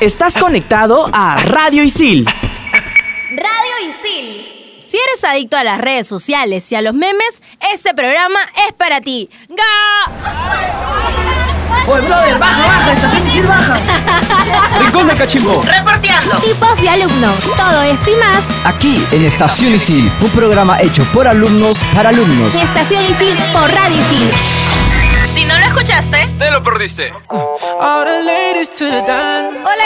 Estás conectado a Radio Isil. Radio Isil. Si eres adicto a las redes sociales y a los memes, este programa es para ti. ¡Ga! Oye, brother, baja, baja, estación Isil baja. Rincón de Cachimbo. Reporteando. Tipos de alumnos. Todo esto y más Aquí en Estación Isil, un programa hecho por alumnos para alumnos. Estación Isil por Radio Isil. Si no lo escuchaste. Te lo perdiste. Hola,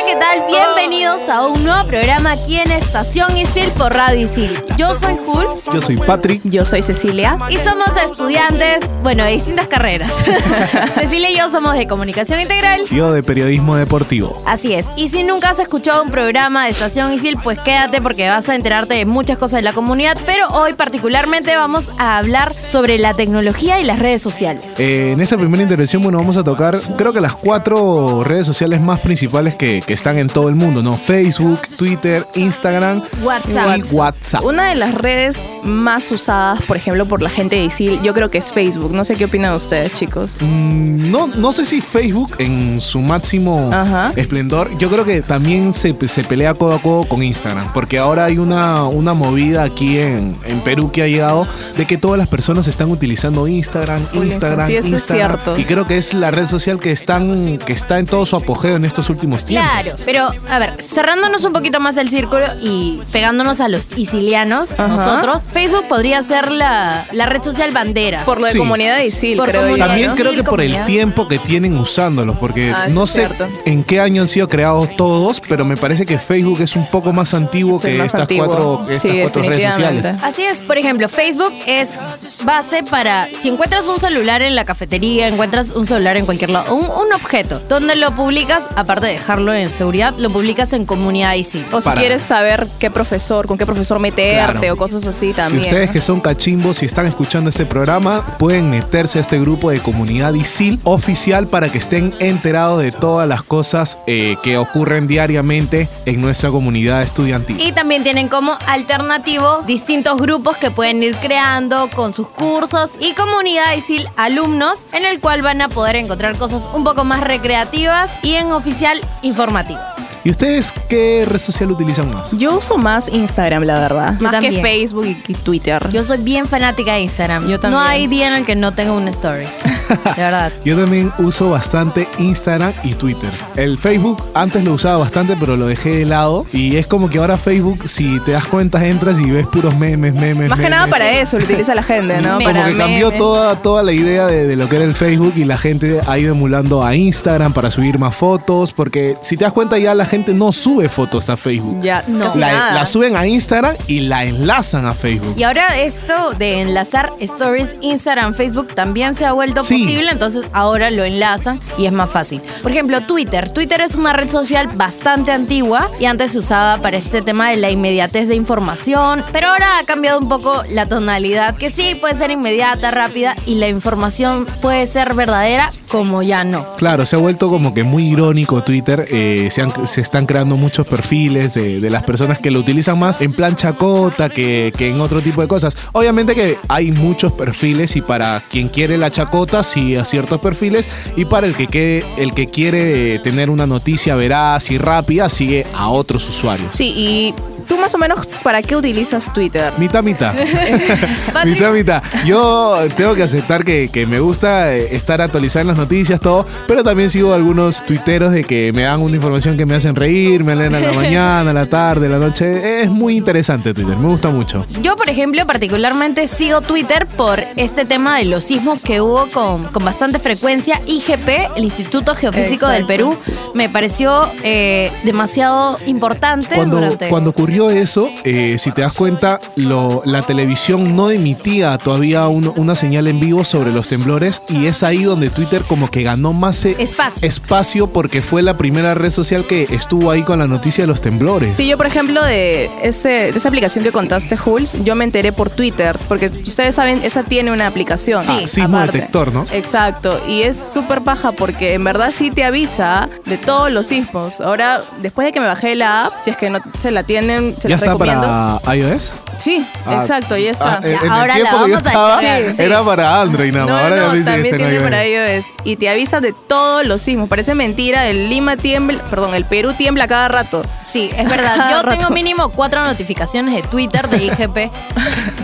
¿qué tal? Bienvenidos a un nuevo programa aquí en Estación Isil por Radio Isil. Yo soy Jules Yo soy Patrick. Yo soy Cecilia. y somos estudiantes, bueno, de distintas carreras. Cecilia y yo somos de Comunicación Integral. Yo de periodismo deportivo. Así es. Y si nunca has escuchado un programa de Estación Isil, pues quédate porque vas a enterarte de muchas cosas de la comunidad. Pero hoy particularmente vamos a hablar sobre la tecnología y las redes sociales. Eh, en esta primera intervención, bueno, vamos a tocar, creo que las cuatro redes sociales más principales que, que están en todo el mundo, ¿no? Facebook, Twitter, Instagram WhatsApp. y WhatsApp. Una de las redes más usadas, por ejemplo, por la gente de ISIL, yo creo que es Facebook. No sé qué opinan ustedes, chicos. Mm, No, no sé si Facebook en su máximo Ajá. esplendor, yo creo que también se, se pelea codo a codo con Instagram, porque ahora hay una, una movida aquí en, en Perú que ha llegado de que todas las personas están utilizando Instagram, Instagram, sí, eso es Instagram. cierto. Y creo que es la red social que, están, que está en todo su apogeo en estos últimos tiempos. Claro, pero a ver, cerrándonos un poquito más el círculo y pegándonos a los isilianos, Ajá. nosotros, Facebook podría ser la, la red social bandera. Por la Sí. comunidad de ISIL, Por creo comunidad. También ¿no? creo que por el tiempo que tienen usándolos, porque Ah, no sé cierto. en qué año han sido creados todos, pero me parece que Facebook es un poco más antiguo que más estas antiguo. cuatro, estas Sí, cuatro redes sociales. Así es, por ejemplo, Facebook es base para si encuentras un celular en la cafetería, encuentras un celular en cualquier lado, un, un objeto, donde lo publicas, aparte de dejarlo en seguridad, lo publicas en comunidad y sí. O si Para. quieres saber qué profesor, con qué profesor meterte Claro. o cosas así Y también. ustedes ¿no? que son cachimbos, si están escuchando este programa, pueden meterse a este grupo de comunidad ISIL oficial para que estén enterados de todas las cosas eh, que ocurren diariamente en nuestra comunidad estudiantil. Y también tienen como alternativo distintos grupos que pueden ir creando con sus cursos y comunidad ISIL alumnos en el cual van a poder encontrar cosas un poco más recreativas y en oficial informativas. ¿Y ustedes qué red social utilizan más? Yo uso más Instagram, la verdad. Yo más también. que Facebook y, y Twitter. Yo soy bien fanática de Instagram. Yo No también. hay día en el que no tenga una story. De verdad. Yo también uso bastante Instagram y Twitter. El Facebook antes lo usaba bastante, pero lo dejé de lado. Y es como que ahora Facebook, si te das cuenta, entras y ves puros memes, memes. más que memes. nada para eso lo utiliza la gente, ¿no? Como Para que cambió memes. toda, toda la idea de, de lo que era el Facebook y la gente ha ido emulando a Instagram para subir más fotos. Porque si te das cuenta, ya la gente no sube fotos a Facebook. Ya, No. casi La, nada. la suben a Instagram y la enlazan a Facebook. Y ahora esto de enlazar stories Instagram, Facebook también se ha vuelto Sí. posible, entonces ahora lo enlazan y es más fácil. Por ejemplo, Twitter. Twitter es una red social bastante antigua y antes se usaba para este tema de la inmediatez de información, pero ahora ha cambiado un poco la tonalidad, que sí puede ser inmediata, rápida y la información puede ser verdadera como ya no. Claro, se ha vuelto como que muy irónico Twitter. eh, se, han- se están creando muchos perfiles de, de las personas que lo utilizan más en plan chacota que, que en otro tipo de cosas. Obviamente que hay muchos perfiles y para quien quiere la chacota sigue a ciertos perfiles y para el que, que- el que quiere tener una noticia veraz y rápida sigue a otros usuarios. Sí, y tú más o menos, ¿para qué utilizas Twitter? Mitad, mitad. Mitad, mitad. Yo tengo que aceptar que, que me gusta eh, estar actualizado en las noticias, todo, pero también sigo algunos tuiteros de que me dan una información que me hacen reír, me leen a la mañana, a la tarde, a la noche. Es muy interesante Twitter, me gusta mucho. Yo, por ejemplo, particularmente sigo Twitter por este tema de los sismos que hubo con, con bastante frecuencia. IGP, el Instituto Geofísico del. Perú, me pareció eh, demasiado importante Cuando, durante... cuando ocurrió eso, eh, si te das cuenta, lo- la televisión no emitía todavía un- una señal en vivo sobre los temblores y es ahí donde Twitter como que ganó más eh, Espacio. espacio porque fue la primera red social que estuvo ahí con la noticia de los temblores. Sí, yo por ejemplo de, ese, de esa aplicación que contaste, Jules, yo me enteré por Twitter, porque ustedes saben, esa tiene una aplicación. Sí. Ah, sismo aparte. detector, ¿no? Exacto, y es súper paja porque en verdad sí te avisa de todos los sismos. Ahora, después de que me bajé la app, si es que no se la tienen, se ¿Ya está recomiendo. para iOS? Sí, Ah, exacto, ya está. ah, en- en el Ahora la tiempo que yo vamos a sí. era para Android nada No, más. Ahora ya no, me dice también está en tiene para iOS. Y te avisa de todos los sismos. Parece mentira, el Lima tiembla, perdón, el Perú tiembla cada rato. Sí, es verdad. Cada Yo rato. tengo mínimo cuatro notificaciones de Twitter de IGP.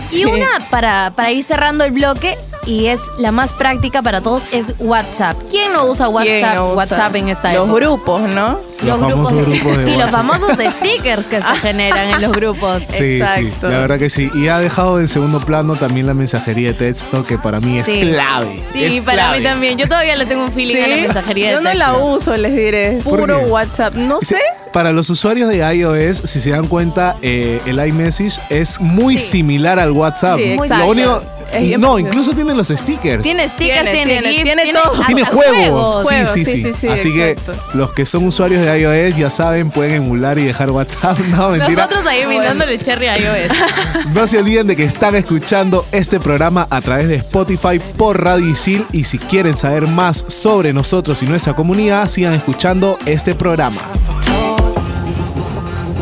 Sí. Y una para, para ir cerrando el bloque, y es la más práctica para todos, es WhatsApp. ¿Quién no usa ¿Quién WhatsApp, no usa? WhatsApp en esta Los época? grupos, ¿no? Los famosos grupos de y los famosos stickers que se generan en los grupos. Sí, sí, Exacto. la verdad que sí. Y ha dejado en segundo plano también la mensajería de texto, que para mí es Sí. clave. Sí, es para clave. mí también. Yo todavía le tengo un feeling a la mensajería Yo de no texto. la uso, les diré. ¿Por Puro qué? WhatsApp. No Sí, sé. Para los usuarios de iOS, si se dan cuenta, eh, el iMessage es muy Sí. similar al WhatsApp. Sí, Lo exacto. único- Es no, incluso tiene los stickers. Tiene stickers, Tiene, tiene, tiene, GIFs, tiene todo. Tiene juegos. Juegos, Sí, sí, sí, sí. sí, sí, Así exacto. que los que son usuarios de iOS ya saben, pueden emular y dejar WhatsApp. No, mentira. Nosotros ahí brindándole cherry a iOS. No se olviden de que están escuchando este programa a través de Spotify por Radio Isil y si quieren saber más sobre nosotros y nuestra comunidad, sigan escuchando este programa.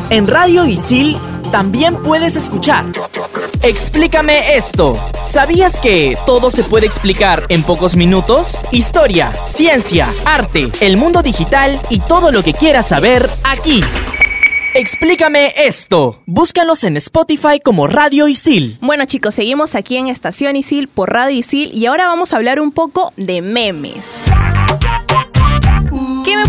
En Radio Isil también puedes escuchar. Explícame esto. ¿Sabías que todo se puede explicar en pocos minutos? Historia, ciencia, arte, el mundo digital y todo lo que quieras saber aquí. Explícame esto. Búscanos en Spotify como Radio Isil. Bueno chicos, seguimos aquí en Estación Isil por Radio Isil y ahora vamos a hablar un poco de memes.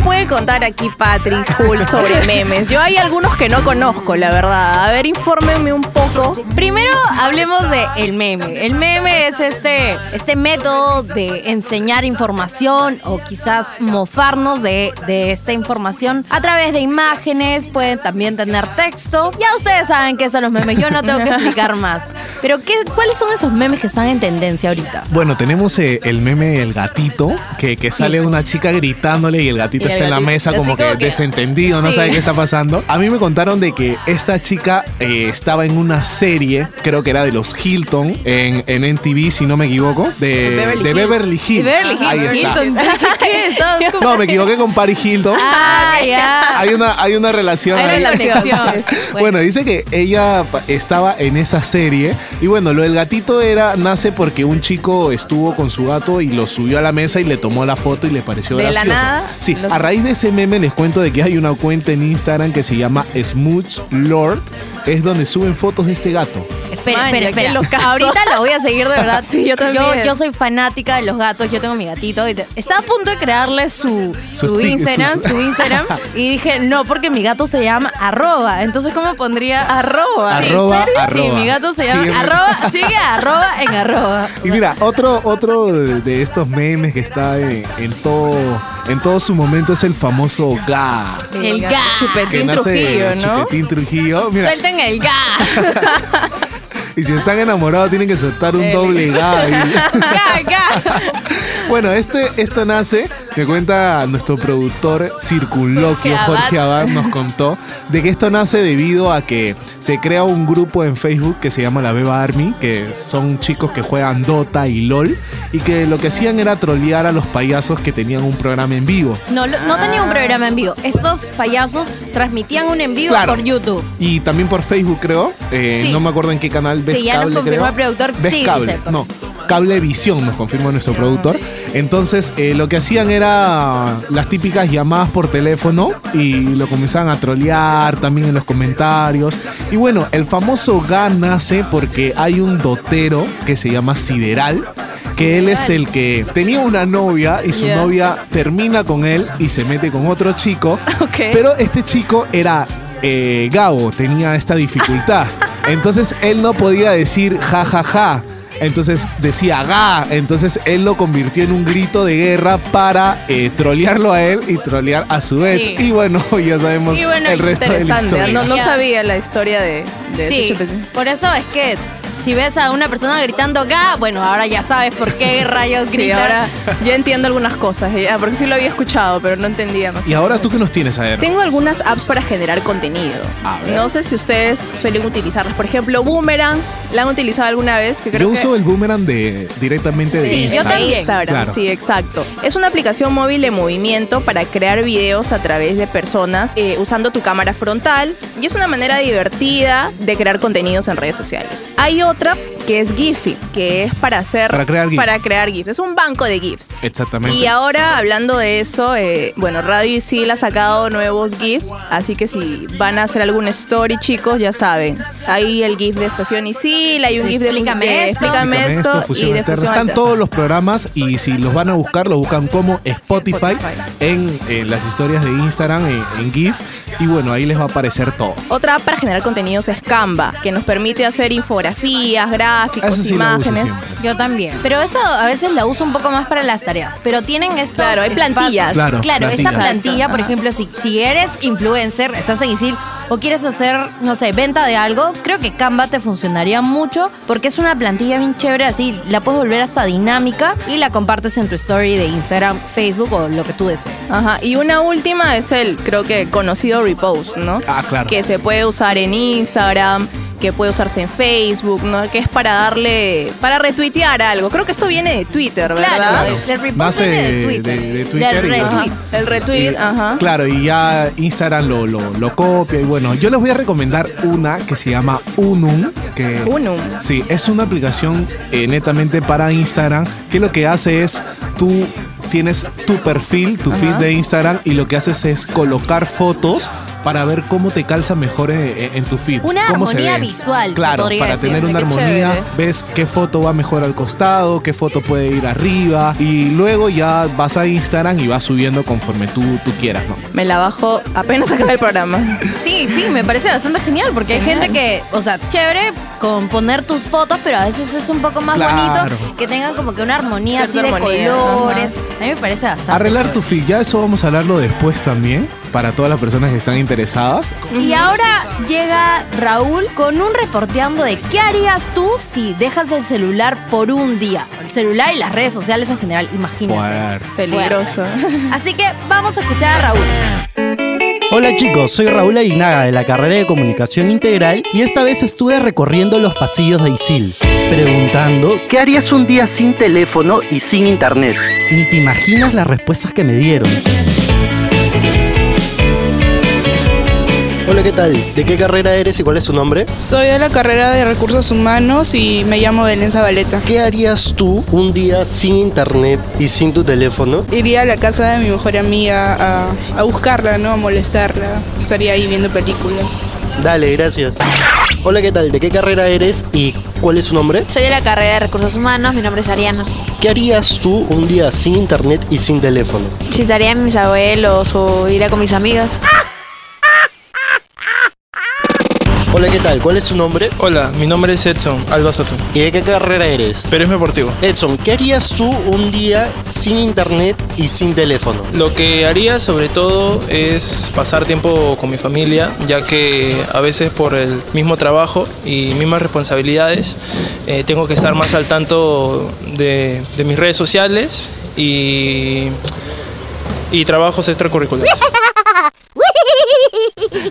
¿Qué me puede contar aquí Patrick Hull sobre memes? Yo hay algunos que no conozco, la verdad. A ver, infórmenme un poco. Primero hablemos de el meme. El meme es este, este método de enseñar información o quizás mofarnos de, de esta información a través de imágenes, pueden también tener texto. Ya ustedes saben qué son los memes, yo no tengo que explicar más. Pero ¿qué, ¿cuáles son esos memes que están en tendencia ahorita? Bueno, tenemos eh, el meme del gatito, que, que sale una chica gritándole y el gatito Y el está en la mesa así como que, como que- desentendido, no Sí. sabe qué está pasando. A mí me contaron de que esta chica eh, estaba en una serie, creo que era de los Hilton, en, en NTV, si no me equivoco, de, Beverly de. Beverly Hills. Y Beverly Hills, Ahí está. Hilton. Dije, ¿Qué? ¿Estabas como- No, me equivoqué con Paris Hilton. Ah, ya. Hay una, hay una relación Hay relación. Bueno, dice que ella estaba en esa serie y bueno, lo del gatito era nace porque un chico estuvo con su gato y lo subió a la mesa y le tomó la foto y le pareció ¿De la gracioso. nada? Sí, a raíz de ese meme les cuento de que hay una cuenta en Instagram que se llama Smooch Lord, es donde suben fotos de este gato. Espera, espera, espera. Ahorita la voy a seguir de verdad. Sí, yo también. Yo, yo soy fanática de los gatos, yo tengo mi gatito. Y te- estaba a punto de crearle su, Su su, stick- Instagram, sus- su Instagram. y dije, no, porque mi gato se llama arroba. Entonces, ¿cómo pondría? Arroba. Sí, Arroba, ¿en serio? arroba. Sí, mi gato se llama arroba. Sigue arroba en arroba. Y mira, otro, otro de de estos memes que está en, en todo, en todo su momento es el famoso ga. El ga. Chupetín Trujillo, ¿no? Chupetín Trujillo. Mira, Suelten el ga. y si están enamorados tienen que soltar un El- doble ga. ga, ga. Bueno, este, esto nace, me cuenta nuestro productor circunloquio, Jorge Jorge Abad. Nos contó de que esto nace debido a que se crea un grupo en Facebook que se llama la Beba Army, que son chicos que juegan Dota y LOL, y que lo que hacían era trolear a los payasos que tenían un programa en vivo. No, no tenía un programa en vivo. Estos payasos transmitían un en vivo Claro. por YouTube. Y también por Facebook, creo. Eh, Sí. No me acuerdo en qué canal. ¿Ves Sí, ya nos cable, confirmó creo? el productor. ¿Ves Sí, cable? dice, por- no. Cablevisión nos confirmó nuestro productor. Entonces, eh, lo que hacían era las típicas llamadas por teléfono y lo comenzaban a trolear también en los comentarios. Y bueno, el famoso GA nace porque hay un dotero que se llama Sideral, que él es el que tenía una novia y su novia termina con él y se mete con otro chico. Pero este chico era eh, Gabo, tenía esta dificultad. Entonces él no podía decir ja ja ja. Entonces decía ga. Entonces él lo convirtió en un grito de guerra para eh, trolearlo a él y trolear a su ex. Sí. Y bueno, ya sabemos bueno, el resto de la historia. No, no sabía la historia de, de Sí, chupetín. por eso es que si ves a una persona gritando ga, bueno, ahora ya sabes por qué rayos Sí, grita. ahora yo entiendo algunas cosas, ya, porque sí lo había escuchado, pero no entendía más. Y ahora tú que nos tienes a ver. Tengo algunas apps para generar contenido. A ver. No sé si ustedes suelen utilizarlas. Por ejemplo, Boomerang, ¿la han utilizado alguna vez? Que creo Yo que- uso el boomerang de directamente de Sí, yo Instagram. también. Instagram, Claro. sí, exacto. Es una aplicación móvil de movimiento para crear videos a través de personas eh, usando tu cámara frontal y es una manera divertida de crear contenidos en redes sociales. Hay otra que es Giphy, que es para hacer Para crear GIFs. para crear GIFs. Es un banco de GIFs. Exactamente. Y ahora, hablando de eso, eh, bueno, Radio Isil ha sacado nuevos GIFs, así que si van a hacer algún story, chicos, ya saben. Hay el GIF de Estación Isil, hay un GIF de Explícame de esto. Explícame esto, esto, Fusión y de. Fusión Están todos los programas y si los van a buscar, lo buscan como Spotify, Spotify. En, en las historias de Instagram, en, en GIF. Y bueno, ahí les va a aparecer todo. Otra app para generar contenidos es Canva, que nos permite hacer infografías, gráficos, sí imágenes. Yo también. Pero eso a veces la uso un poco más para las tareas. Pero tienen estos Claro, hay espacios- plantillas. Claro, Claro, esta plantilla, por ejemplo, si, si eres influencer, estás en ISIL o quieres hacer, no sé, venta de algo, creo que Canva te funcionaría mucho porque es una plantilla bien chévere, así la puedes volver hasta dinámica y la compartes en tu story de Instagram, Facebook o lo que tú desees. Ajá, y una última es el, creo que conocido repost, ¿no? Ah, claro. Que se puede usar en Instagram, que puede usarse en Facebook, ¿no? Que es para darle, para retuitear algo. Creo que esto viene de Twitter, ¿verdad? Claro, el, el repost Nace viene de de- Twitter. de- de Twitter Del y- retweet. Ajá, El retweet, Y- ajá. Claro, y ya Instagram lo, lo, lo copia. Y bueno, yo les voy a recomendar una que se llama Unum. Que, Unum. Sí, es una aplicación eh, netamente para Instagram que lo que hace es tú tienes tu perfil, tu feed de Instagram y lo que haces es colocar fotos para ver cómo te calza mejor en, en tu feed. Una cómo se armonía ve. visual, Claro, para decir. tener una Qué armonía, chévere. ves qué foto va mejor al costado, qué foto puede ir arriba y luego ya vas a Instagram y vas subiendo conforme tú, tú quieras, ¿no? Me la bajo apenas acabe el programa. Sí, sí, me parece bastante genial porque hay gente que, o sea, chévere con poner tus fotos, pero a veces es un poco más Claro. bonito que tengan como que una armonía así Cierta de armonía, colores. ajá. A mí me parece bastante. Arreglar tu chévere. feed, ya eso vamos a hablarlo después también, para todas las personas que están interesadas. Y ahora llega Raúl con un reporteando de qué harías tú si dejas el celular por un día. El celular y las redes sociales en general, imagínate. Fuerte. Peligroso. Así que vamos a escuchar a Raúl. Hola chicos, soy Raúl Aguinaga de la carrera de Comunicación Integral y esta vez estuve recorriendo los pasillos de ISIL, preguntando ¿qué harías un día sin teléfono y sin internet? Ni te imaginas las respuestas que me dieron. Hola, ¿qué tal? ¿De qué carrera eres y cuál es tu nombre? Soy de la carrera de recursos humanos y me llamo Belén Zabaleta. ¿Qué harías tú un día sin internet y sin tu teléfono? Iría a la casa de mi mejor amiga a, a buscarla, ¿no? A molestarla. Estaría ahí viendo películas. Dale, gracias. Hola, ¿qué tal? ¿De qué carrera eres y cuál es su nombre? Soy de la carrera de recursos humanos, mi nombre es Ariana. ¿Qué harías tú un día sin internet y sin teléfono? Visitaría a mis abuelos o iría con mis amigas. Hola, ¿qué tal? ¿Cuál es su nombre? Hola, mi nombre es Edson Alba Soto. ¿Y de qué carrera eres? Periodismo deportivo. Edson, ¿qué harías tú un día sin internet y sin teléfono? Lo que haría sobre todo es pasar tiempo con mi familia, ya que a veces por el mismo trabajo y mismas responsabilidades eh, tengo que estar más al tanto de, de mis redes sociales y, y trabajos extracurriculares.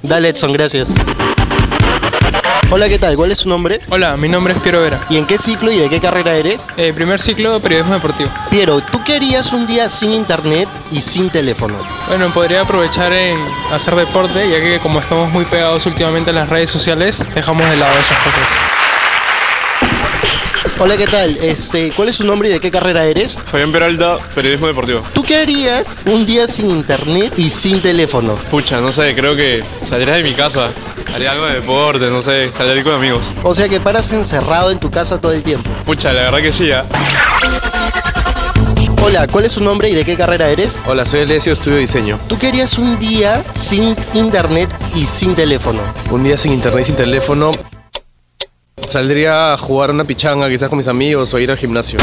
Dale, Edson, gracias. Hola, ¿qué tal? ¿Cuál es su nombre? Hola, mi nombre es Piero Vera. ¿Y en qué ciclo y de qué carrera eres? Eh, primer ciclo, periodismo deportivo. Piero, ¿tú qué harías un día sin internet y sin teléfono? Bueno, podría aprovechar en hacer deporte, ya que como estamos muy pegados últimamente a las redes sociales, dejamos de lado esas cosas. Hola, ¿qué tal? Este, ¿cuál es su nombre y de qué carrera eres? Fabián Peralta, periodismo deportivo. ¿Tú qué harías un día sin internet y sin teléfono? Pucha, no sé, creo que saldría de mi casa. Haría algo de deporte, no sé, saldría con amigos. O sea que paras encerrado en tu casa todo el tiempo. Pucha, la verdad que sí, ¿ah? Hola, ¿cuál es su nombre y de qué carrera eres? Hola, soy Alessio, estudio diseño. ¿Tú qué harías un día sin internet y sin teléfono? Un día sin internet y sin teléfono. Saldría a jugar una pichanga quizás con mis amigos o ir al gimnasio.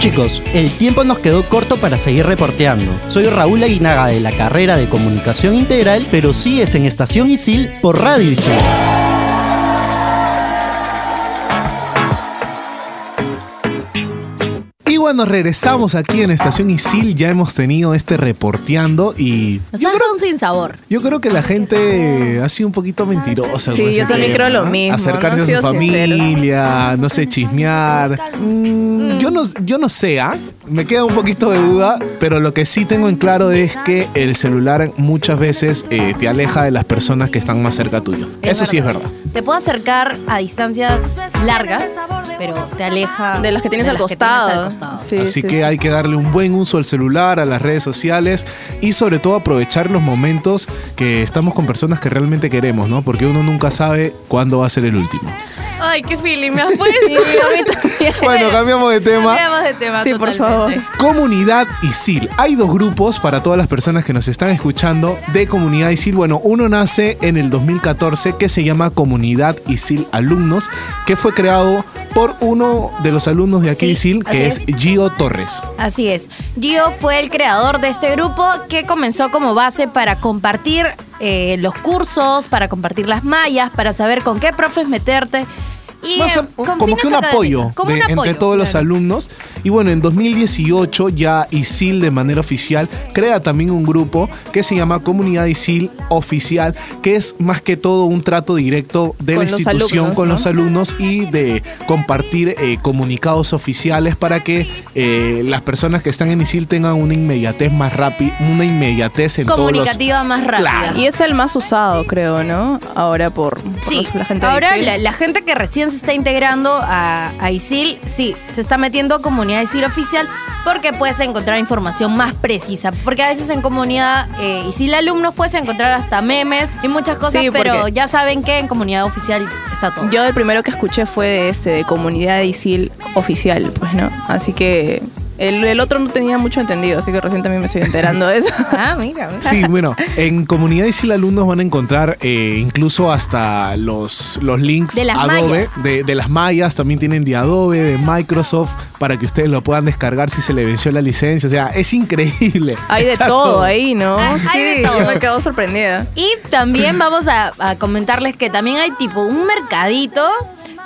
Chicos, el tiempo nos quedó corto para seguir reporteando. Soy Raúl Aguinaga de la carrera de Comunicación Integral, pero sigues en Estación Isil por Radio Isil. Bueno, regresamos aquí en Estación Isil. Ya hemos tenido este reporteando y Nos ha dejado un sin sabor. yo creo que la gente ha sido un poquito mentirosa. Sí, yo también tema, creo lo ¿no? mismo, Acercarse no a su familia, no sé, chismear. Mm, Yo no, yo no sé, ¿ah? Me queda un poquito de duda, pero lo que sí tengo en claro es que el celular muchas veces eh, te aleja de las personas que están más cerca tuyo. Es Eso sí es verdad. Te puedo acercar a distancias largas, pero te aleja De las que tienes al las que tienes costado. al costado. Sí, Así sí, que sí. hay que darle un buen uso al celular, a las redes sociales y sobre todo aprovechar los momentos que estamos con personas que realmente queremos, ¿no? Porque uno nunca sabe cuándo va a ser el último. Ay, qué feeling me has puesto. Sí, a mí también. Bueno, cambiamos de tema. Cambiamos de tema Sí, por totalmente. Comunidad ISIL. Hay dos grupos para todas las personas que nos están escuchando de Comunidad ISIL. Bueno, uno nace en el 2014 que se llama Comunidad ISIL Alumnos, que fue creado por uno de los alumnos de aquí de Sí, ISIL, que es Gio Torres. Así es. Gio fue el creador de este grupo que comenzó como base para compartir eh, los cursos, para compartir las mallas, para saber con qué profes meterte. Y, Más a- como que un apoyo, académicos, como de- un apoyo, entre todos los alumnos. Y bueno, en 2018 ya ISIL de manera oficial crea también un grupo que se llama Comunidad ISIL Oficial, que es más que todo un trato directo de Con la institución alumnos, con ¿no? los alumnos y de compartir eh, comunicados oficiales para que eh, las personas que están en ISIL tengan una inmediatez más rápida, una inmediatez en todos los... Comunicativa más rápida. Claro. Y es el más usado, creo, ¿no? Ahora por, por Sí, la gente de ahora ISIL. la, la gente que recién se está integrando a, a ISIL, sí, se está metiendo a comunidad ISIL oficial porque puedes encontrar información más precisa. Porque a veces en comunidad eh, ISIL alumnos puedes encontrar hasta memes y muchas cosas, Sí, pero ya saben que en comunidad oficial está todo. Yo el primero que escuché fue de este, de comunidad ISIL oficial, pues, ¿no? Así que el, el otro no tenía mucho entendido, así que recién también me estoy enterando de eso. Ah, mira, mira. Sí, bueno, en Comunidad ISIL alumnos van a encontrar eh, incluso hasta los, los links De las Adobe, de, de las mallas, también tienen de Adobe, de Microsoft, para que ustedes lo puedan descargar si se le venció la licencia. O sea, es increíble. Hay de todo ahí, ¿no? Ah, sí, hay de todo. yo me quedo sorprendida. Y también vamos a, a comentarles que también hay tipo un mercadito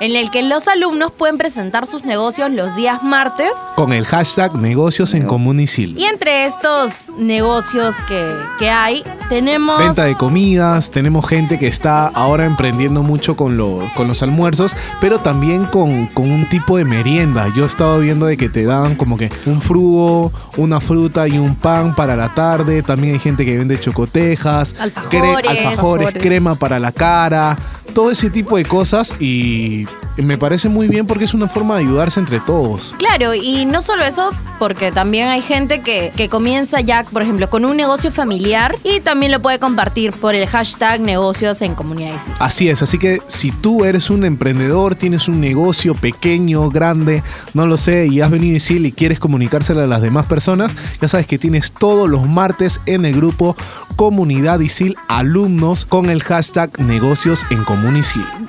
en el que los alumnos pueden presentar sus negocios los días martes. Con el hashtag negocios en común ISIL. Y entre estos negocios que, que hay, tenemos... Venta de comidas, tenemos gente que está ahora emprendiendo mucho con, lo- con los almuerzos, pero también con, con un tipo de merienda. Yo he estado viendo de que te dan como que un frugo, una fruta y un pan para la tarde. También hay gente que vende chocotejas, Alfajores. alfajores, Alfajores. crema para la cara, todo ese tipo de cosas y keep me parece muy bien porque es una forma de ayudarse entre todos. Claro, y no solo eso, porque también hay gente que, que comienza ya, por ejemplo, con un negocio familiar y también lo puede compartir por el hashtag negocios en comunidades. Así es, así que si tú eres un emprendedor, tienes un negocio pequeño, grande, no lo sé, y has venido a ISIL y quieres comunicárselo a las demás personas, ya sabes que tienes todos los martes en el grupo Comunidad ISIL Alumnos con el hashtag negocios en.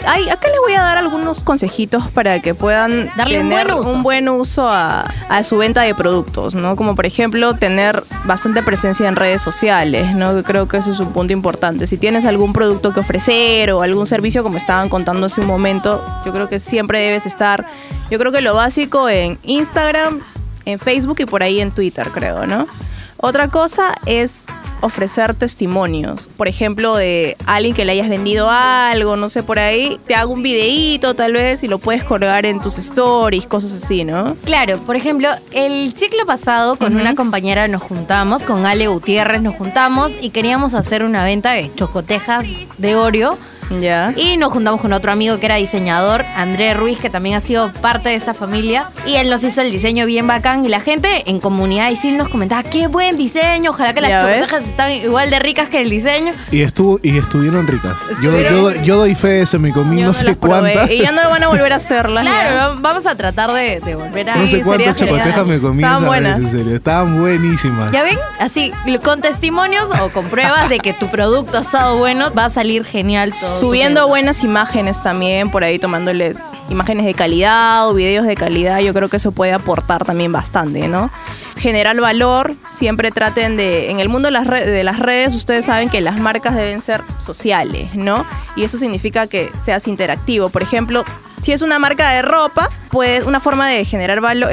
Ay, acá les voy a dar algunos consejitos para que puedan Darle un tener buen uso. un buen uso a, a su venta de productos, ¿no? Como por ejemplo tener bastante presencia en redes sociales, ¿no? Creo que eso es un punto importante. Si tienes algún producto que ofrecer o algún servicio como estaban contando hace un momento, yo creo que siempre debes estar, yo creo que lo básico en Instagram, en Facebook y por ahí en Twitter, creo, ¿no? Otra cosa es ofrecer testimonios. Por ejemplo, de alguien que le hayas vendido algo, no sé, por ahí, te hago un videíto tal vez y lo puedes colgar en tus stories, cosas así, ¿no? Claro, por ejemplo, el ciclo pasado con una compañera nos juntamos, con Ale Gutiérrez nos juntamos y queríamos hacer una venta de chocotejas de Oreo. Ya. Y nos juntamos con otro amigo que era diseñador, André Ruiz, que también ha sido parte de esta familia. Y él nos hizo el diseño bien bacán. Y la gente en comunidad Isil nos comentaba, qué buen diseño, ojalá que las chocotejas están igual de ricas que el diseño. Y, estuvo, y estuvieron ricas. Yo, yo, yo doy fe de eso, me comí no sé cuántas. Y ya no van a volver a hacerlas. Claro, ya. vamos a tratar de, de volver a... no sé cuántas chocotejas me comí Estaban vez, buenas. en serio. Estaban buenísimas. ¿Ya ven? Así, con testimonios o con pruebas de que tu producto ha estado bueno, va a salir genial todo. Subiendo buenas imágenes también, por ahí tomándoles imágenes de calidad o videos de calidad, yo creo que eso puede aportar también bastante, ¿no? Generar valor, siempre traten de, en el mundo de las, re- de las redes, ustedes saben que las marcas deben ser sociales, ¿no? Y eso significa que seas interactivo. Por ejemplo, si es una marca de ropa, pues una forma de generar valor...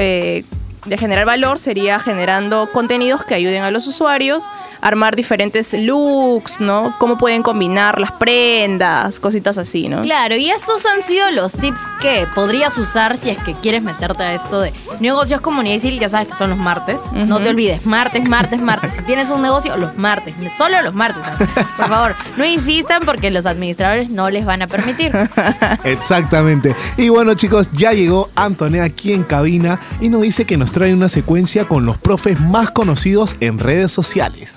de generar valor sería generando contenidos que ayuden a los usuarios a armar diferentes looks, ¿no? Cómo pueden combinar las prendas, cositas así, ¿no? Claro, y estos han sido los tips que podrías usar si es que quieres meterte a esto de negocios comunidad civil, ya sabes que son los martes. No te olvides, martes, martes, martes. Si tienes un negocio, los martes, solo los martes. Por favor, no insistan porque los administradores no les van a permitir. Exactamente. Y bueno chicos, ya llegó Antonia aquí en cabina y nos dice que nos trae una secuencia con los profes más conocidos en redes sociales.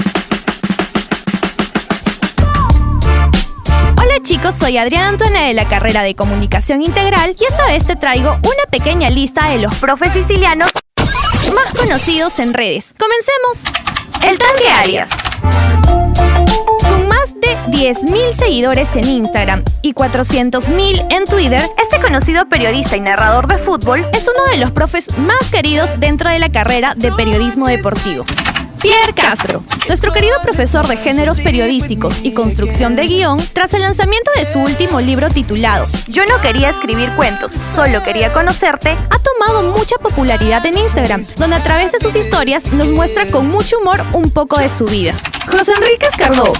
Hola chicos, soy Adriana Antuene de la carrera de Comunicación Integral y esta vez te traigo una pequeña lista de los profes sicilianos más conocidos en redes. Comencemos. El Tanque Arias. Más de 10.000 seguidores en Instagram y 400.000 en Twitter, este conocido periodista y narrador de fútbol es uno de los profes más queridos dentro de la carrera de periodismo deportivo. Pierre Castro, nuestro querido profesor de géneros periodísticos y construcción de guion, tras el lanzamiento de su último libro titulado Yo no quería escribir cuentos, solo quería conocerte, ha tomado mucha popularidad en Instagram, donde a través de sus historias nos muestra con mucho humor un poco de su vida. José Enrique Escardó,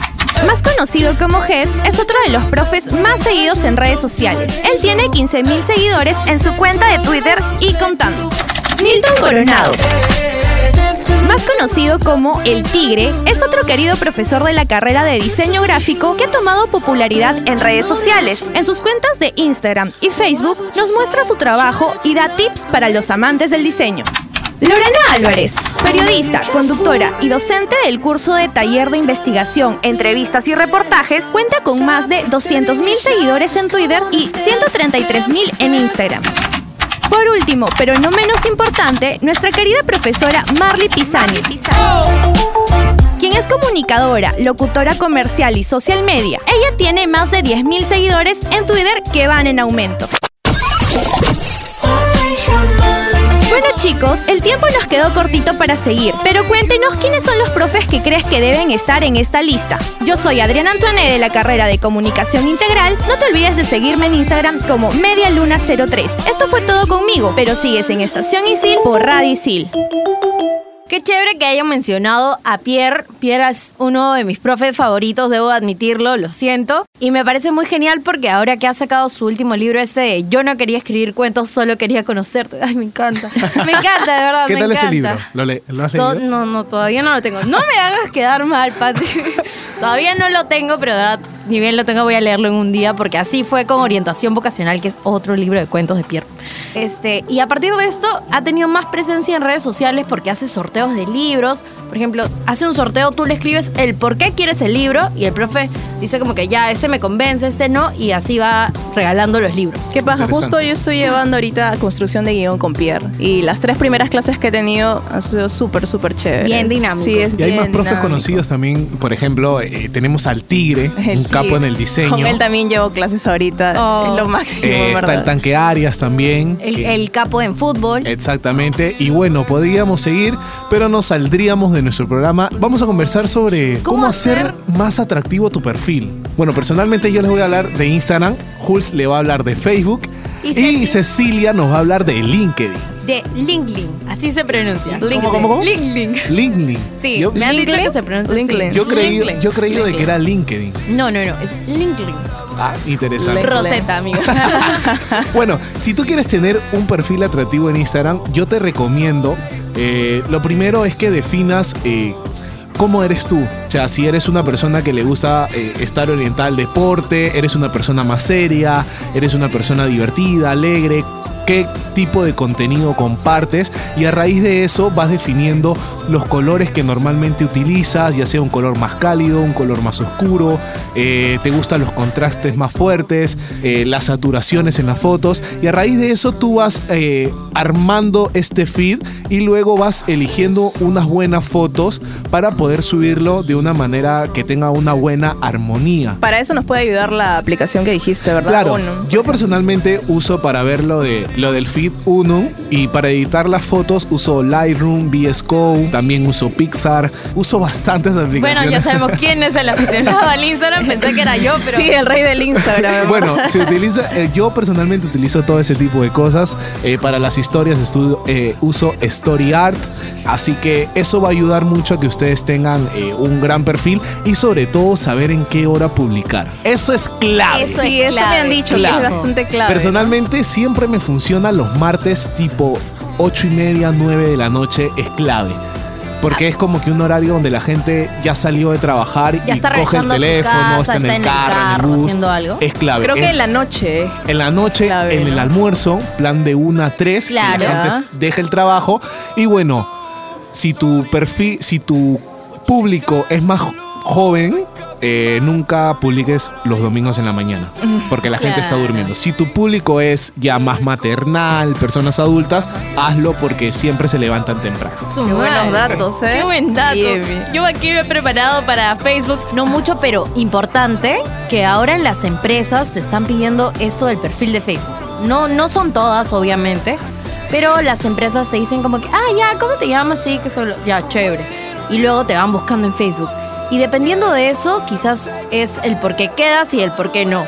más conocido como Gess, es otro de los profes más seguidos en redes sociales. Él tiene 15.000 seguidores en su cuenta de Twitter y contando. Milton Coronado. Más conocido como El Tigre, es otro querido profesor de la carrera de diseño gráfico que ha tomado popularidad en redes sociales. En sus cuentas de Instagram y Facebook nos muestra su trabajo y da tips para los amantes del diseño. Lorena Álvarez, periodista, conductora y docente del curso de taller de investigación, entrevistas y reportajes, cuenta con más de 200.000 seguidores en Twitter y 133.000 en Instagram. Por último, pero no menos importante, nuestra querida profesora Marley Pisani, quien es comunicadora, locutora comercial y social media. Ella tiene más de 10.000 seguidores en Twitter que van en aumento. Bueno chicos, el tiempo nos quedó cortito para seguir, pero cuéntenos quiénes son los profes que crees que deben estar en esta lista. Yo soy Adriana Antoine de la carrera de Comunicación Integral. No te olvides de seguirme en Instagram como Medialuna03. Esto fue todo conmigo, pero sigues en Estación Isil por Radio Isil. Qué chévere que hayan mencionado a Pierre. Pierre es uno de mis profes favoritos, debo admitirlo, lo siento. Y me parece muy genial porque ahora que ha sacado su último libro ese de Yo no quería escribir cuentos, solo quería conocerte. Ay, me encanta. Me encanta, de verdad. ¿Qué me tal ese libro? ¿Lo, le- lo has leído? no, no, todavía no lo tengo. No me hagas quedar mal, Pati. todavía no lo tengo, pero de verdad, ni bien lo tengo, voy a leerlo en un día, porque así fue con Orientación Vocacional, que es otro libro de cuentos de Pierre. Este, y a partir de esto, ha tenido más presencia en redes sociales porque hace sorteos de libros. Por ejemplo, hace un sorteo, tú le escribes el por qué quieres el libro, y el profe dice como que ya, este me convence, este no, y así va regalando los libros. ¿Qué pasa? Justo yo estoy llevando ahorita construcción de guion con Pierre. Y las tres primeras clases que he tenido han sido súper, súper chéveres. Bien dinámico. Sí, es Y hay más profes dinámico. conocidos también, por ejemplo, eh, tenemos al Tigre, El un capo en el diseño. Con él también llevo clases ahorita. Oh. Es lo máximo, Eh, está el tanque Arias también. El, que- el capo en fútbol. Exactamente. Y bueno, podríamos seguir, pero no saldríamos de nuestro programa. Vamos a conversar sobre cómo, hacer más atractivo tu perfil. Bueno, personalmente yo les voy a hablar de Instagram, Jules le va a hablar de Facebook Y y, Cecilia nos va a hablar de LinkedIn. de LinkedIn, así se pronuncia. ¿Cómo, cómo, cómo? LinkedIn. LinkedIn. Sí, Yo- me han dicho que se pronuncia así. Yo creí, LinkedIn. yo creí de que era LinkedIn. No, no, no, es LinkedIn. Ah, interesante. Rosetta, amigos. Bueno, si tú quieres tener un perfil atractivo en Instagram, yo te recomiendo, eh, lo primero es que definas eh, cómo eres tú. O sea, si eres una persona que le gusta eh, estar orientada al deporte, eres una persona más seria, eres una persona divertida, alegre. Qué tipo de contenido compartes y a raíz de eso vas definiendo los colores que normalmente utilizas, ya sea un color más cálido, un color más oscuro, eh, te gustan los contrastes más fuertes, eh, las saturaciones en las fotos y a raíz de eso tú vas eh, armando este feed y luego vas eligiendo unas buenas fotos para poder subirlo de una manera que tenga una buena armonía. Para eso nos puede ayudar la aplicación que dijiste, ¿verdad? Claro, yo personalmente uso para ver lo, de, lo del feed Uno y para editar las fotos uso Lightroom, VS Code, también uso Pixar, uso bastantes aplicaciones. Bueno, ya sabemos quién es el aficionado al Instagram. Pensé que era yo, pero. Sí, el rey del Instagram. Bueno, se utiliza, eh, yo personalmente utilizo todo ese tipo de cosas. Eh, para las historias estudio, eh, uso Story Art, así que eso va a ayudar mucho a que ustedes tengan eh, un gran perfil y sobre todo saber en qué hora publicar. Eso es clave. Eso sí, es eso me clave. han dicho Claro. que es bastante clave. Personalmente siempre me funciona los martes tipo 8 y media, 9 de la noche, es clave. Porque es como que un horario donde la gente ya salió de trabajar Ya y está coge el regresando a su teléfono, casa, está en el carro, en el bus. haciendo algo. Es clave. Creo que en la noche. en la noche, Clave, en el ¿no? almuerzo, plan de 1 a 3, Claro. que la gente deje el trabajo. Y bueno, si tu perfil, si tu público es más joven, eh, nunca publiques los domingos en la mañana, porque la gente está durmiendo. Si tu público es ya más maternal, personas adultas, hazlo porque siempre se levantan temprano. Qué buenos datos, ¿eh? Qué buen dato. Bien, bien. Yo aquí me he preparado para Facebook, no mucho, pero importante, que ahora en las empresas te están pidiendo esto del perfil de Facebook. No, no son todas, obviamente, pero las empresas te dicen como que, ah, ya, ¿cómo te llamas? Sí, que solo, ya, chévere. Y luego te van buscando en Facebook. Y dependiendo de eso, quizás es el por qué quedas y el por qué no.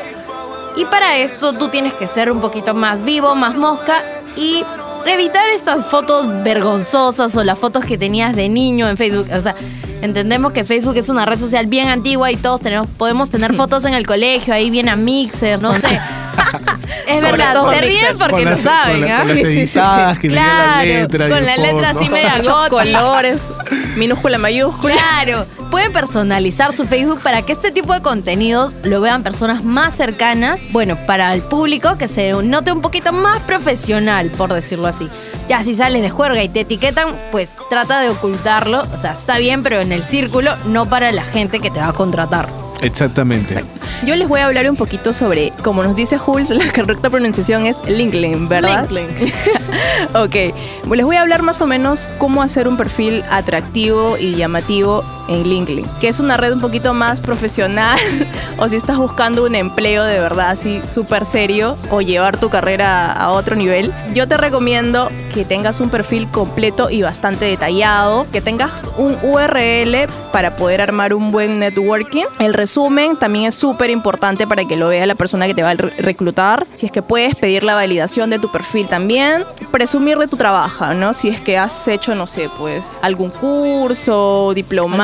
Y para esto tú tienes que ser un poquito más vivo, más mosca y evitar estas fotos vergonzosas o las fotos que tenías de niño en Facebook. O sea, entendemos que Facebook es una red social bien antigua y todos tenemos, podemos tener fotos en el colegio, ahí bien a Mixer, no sé. Es verdad, se ríen porque no saben, ¿ah? con las editadas que Claro, letra con la letra así media gótica. colores, minúscula, mayúscula. Claro, pueden personalizar su Facebook para que este tipo de contenidos lo vean personas más cercanas. Bueno, para el público que se note un poquito más profesional, por decirlo así. Ya si sales de juerga y te etiquetan, pues trata de ocultarlo. O sea, está bien, pero en el círculo, no para la gente que te va a contratar. Exactamente. Yo les voy a hablar un poquito sobre, como nos dice Jules, la correcta pronunciación es LinkedIn, ¿verdad? LinkedIn. ok, les voy a hablar más o menos cómo hacer un perfil atractivo y llamativo en LinkedIn, que es una red un poquito más profesional o si estás buscando un empleo de verdad así súper serio o llevar tu carrera a otro nivel, yo te recomiendo que tengas un perfil completo y bastante detallado, que tengas un URL para poder armar un buen networking. El resumen también es súper importante para que lo vea la persona que te va a re- reclutar. Si es que puedes pedir la validación de tu perfil también. Presumir de tu trabajo, ¿no? Si es que has hecho, no sé, pues algún curso, diplomado,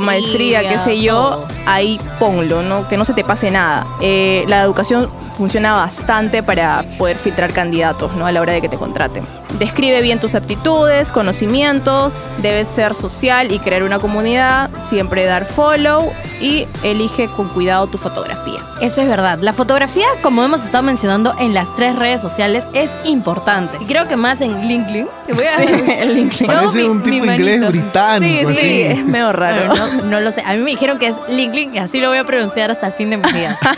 Maestría, maestría, qué sé yo, todo. ahí ponlo, ¿no? Que no se te pase nada. Eh, la educación funciona bastante para poder filtrar candidatos, ¿no? A la hora de que te contraten. Describe bien tus aptitudes, conocimientos, debes ser social y crear una comunidad, siempre dar follow y elige con cuidado tu fotografía. Eso es verdad. La fotografía, como hemos estado mencionando en las tres redes sociales, es importante. Y creo que más en LinkedIn. Te voy a Sí, el LinkedIn. Parece mi- un tipo mi inglés manito. británico. Sí, sí, así. Medio raro. Bueno, no, no lo sé. A mí me dijeron que es LinkedIn y así lo voy a pronunciar hasta el fin de mis días.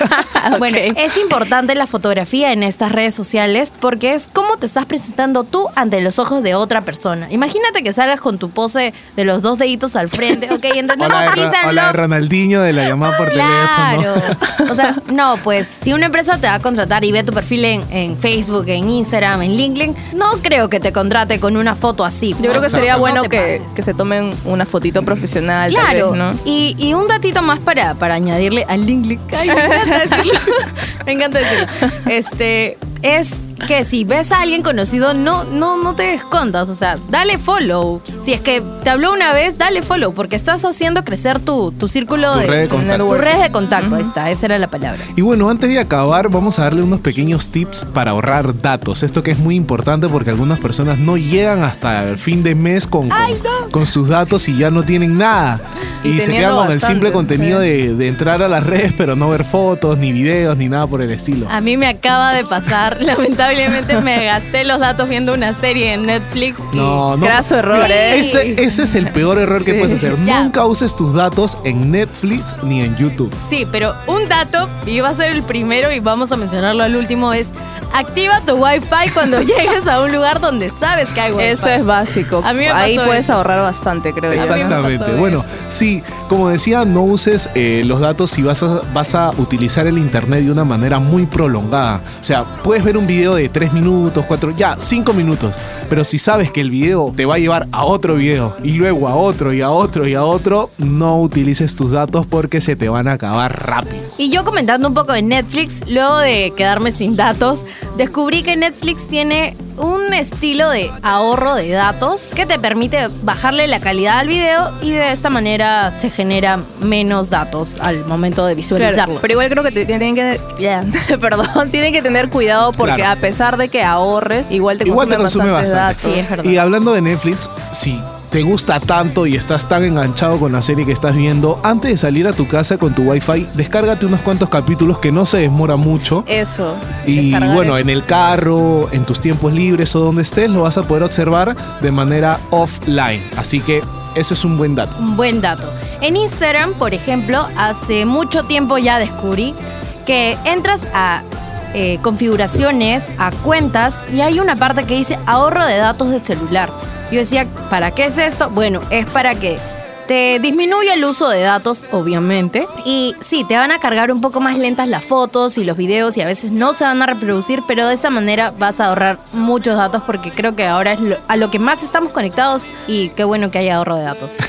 Bueno, es importante la fotografía en estas redes sociales porque es cómo te estás presentando tú ante los ojos de otra persona. Imagínate que salgas con tu pose de los dos deditos al frente. Ok, entendemos O la de, peace Ro- and o la de love. Ronaldinho de la llamada por Claro. teléfono. O sea, no, pues si una empresa te va a contratar y ve tu perfil en, en Facebook, en Instagram, en LinkedIn, no creo que te contrate con una foto así. Yo creo que sería No bueno que, que se tomen una fotito profesional. Claro, vez, ¿no? y, y un datito más para, para añadirle al LinkedIn. Ay, me encanta decirlo. me encanta decirlo. Este, es que si ves a alguien conocido, no, no, no te escondas. O sea, dale follow. Si es que te habló una vez, dale follow, porque estás haciendo crecer tu, tu círculo Tu de, red de contacto. Tu red de contacto, está, esa era la palabra. Y bueno, antes de acabar, vamos a darle unos pequeños tips para ahorrar datos. Esto que es muy importante porque algunas personas no llegan hasta el fin de mes con, con, con sus datos y ya no tienen nada. Y Y, se quedan con el simple contenido sí. de, de entrar a las redes, pero no ver fotos, ni videos, ni nada por el estilo. A mí me acaba de pasar, lamentablemente lamentablemente me gasté los datos viendo una serie en Netflix. No, no. Graso error, Sí. ¿eh? Ese, ese es el peor error que puedes hacer. Ya. Nunca uses tus datos en Netflix ni en YouTube. Sí, pero un dato, y va a ser el primero y vamos a mencionarlo al último, es activa tu Wi-Fi cuando llegues a un lugar donde sabes que hay Wi-Fi. Eso es básico. A mí me Ahí pasó puedes eso. ahorrar bastante, creo yo. Exactamente. Bueno, sí, como decía, no uses eh, los datos si vas a, vas a utilizar el internet de una manera muy prolongada. O sea, puedes ver un video de 3 minutos, 4, ya, 5 minutos. Pero si sabes que el video te va a llevar a otro video y luego a otro y a otro y a otro, no utilices tus datos porque se te van a acabar rápido. Y yo comentando un poco de Netflix, luego de quedarme sin datos, descubrí que Netflix tiene un estilo de ahorro de datos que te permite bajarle la calidad al video y de esta manera se genera menos datos al momento de visualizarlo. Claro, pero igual creo que te tienen que, perdón, tienen que tener cuidado porque Claro. a pesar de que ahorres, igual te Igual te consume, consume bastantes bastante. datos. Sí, es verdad. Y hablando de Netflix, si te gusta tanto y estás tan enganchado con la serie que estás viendo, antes de salir a tu casa con tu wifi, descárgate unos cuantos capítulos que no se demora mucho. Eso. Y bueno, en el carro, en tus tiempos libres o donde estés, lo vas a poder observar de manera offline. Así que ese es un buen dato. Un buen dato. En Instagram, por ejemplo, hace mucho tiempo ya descubrí que entras a eh, configuraciones, a cuentas, y hay una parte que dice ahorro de datos del celular. Yo decía, ¿para qué es esto? Bueno, es para que te disminuya el uso de datos, obviamente. Y sí, te van a cargar un poco más lentas las fotos y los videos y a veces no se van a reproducir, pero de esa manera vas a ahorrar muchos datos porque creo que ahora es a lo que más estamos conectados y qué bueno que haya ahorro de datos.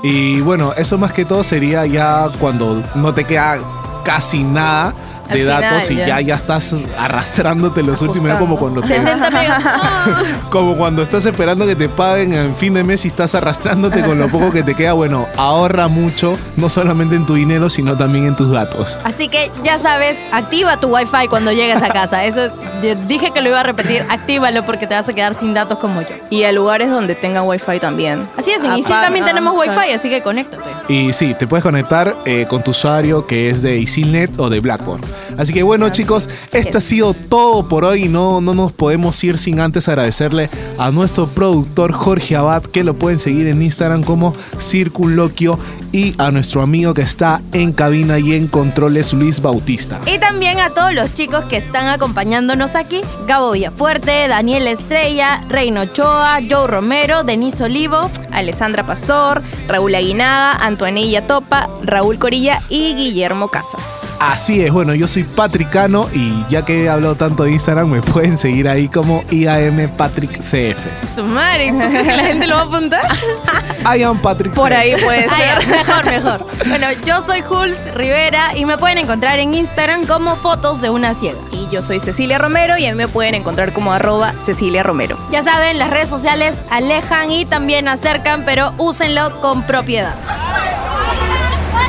Y bueno, eso más que todo sería ya cuando no te queda casi nada de final, datos y ya. ya. ya estás arrastrándote los últimos como cuando te- 60 megas. como cuando estás esperando que te paguen en fin de mes y estás arrastrándote con lo poco que te queda, bueno, ahorra mucho, no solamente en tu dinero, sino también en tus datos. Así que ya sabes, activa tu wifi cuando llegues a casa. Eso es, yo dije que lo iba a repetir, actívalo porque te vas a quedar sin datos como yo. Y a lugares donde tengan wifi también. Así es, en Isil Apaga- también tenemos o sea, wifi, así que conéctate. Y sí, te puedes conectar eh, con tu usuario que es de Isilnet o de Blackboard. Así que bueno chicos, esto ha sido todo por hoy. No, no nos podemos ir sin antes agradecerle a nuestro productor Jorge Abad, que lo pueden seguir en Instagram como Circunloquio, y a nuestro amigo que está en cabina y en controles, Luis Bautista. Y también a todos los chicos que están acompañándonos aquí: Gabo Villafuerte, Daniel Estrella, Reino Ochoa, Joe Romero, Denise Olivo. Alessandra Pastor, Raúl Aguinaga, Antoanilla Topa, Raúl Corilla y Guillermo Casas. Así es, bueno, yo soy Patricano y ya que he hablado tanto de Instagram, me pueden seguir ahí como IAM Patrick CF. Su madre, ¿tú crees que la gente lo va a apuntar? I am Patrick Por CF. ahí puede ser. mejor, mejor. Bueno, yo soy Jules Rivera y me pueden encontrar en Instagram como fotos de una ciega. Y yo soy Cecilia Romero y a mí me pueden encontrar como arroba Cecilia Romero. Ya saben, las redes sociales alejan y también acercan, pero úsenlo con propiedad.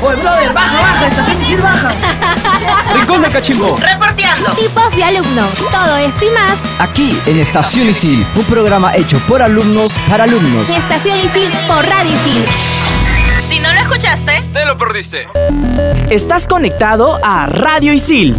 Oye, brother, baja, baja, estación Isil baja. Rincón de Cachimbo. Reporteando. Tipos de alumnos. Todo esto y más Aquí en Estación Isil, un programa hecho por alumnos para alumnos. Estación Isil por Radio Isil. Si no lo escuchaste, Te lo perdiste. Estás conectado a Radio Isil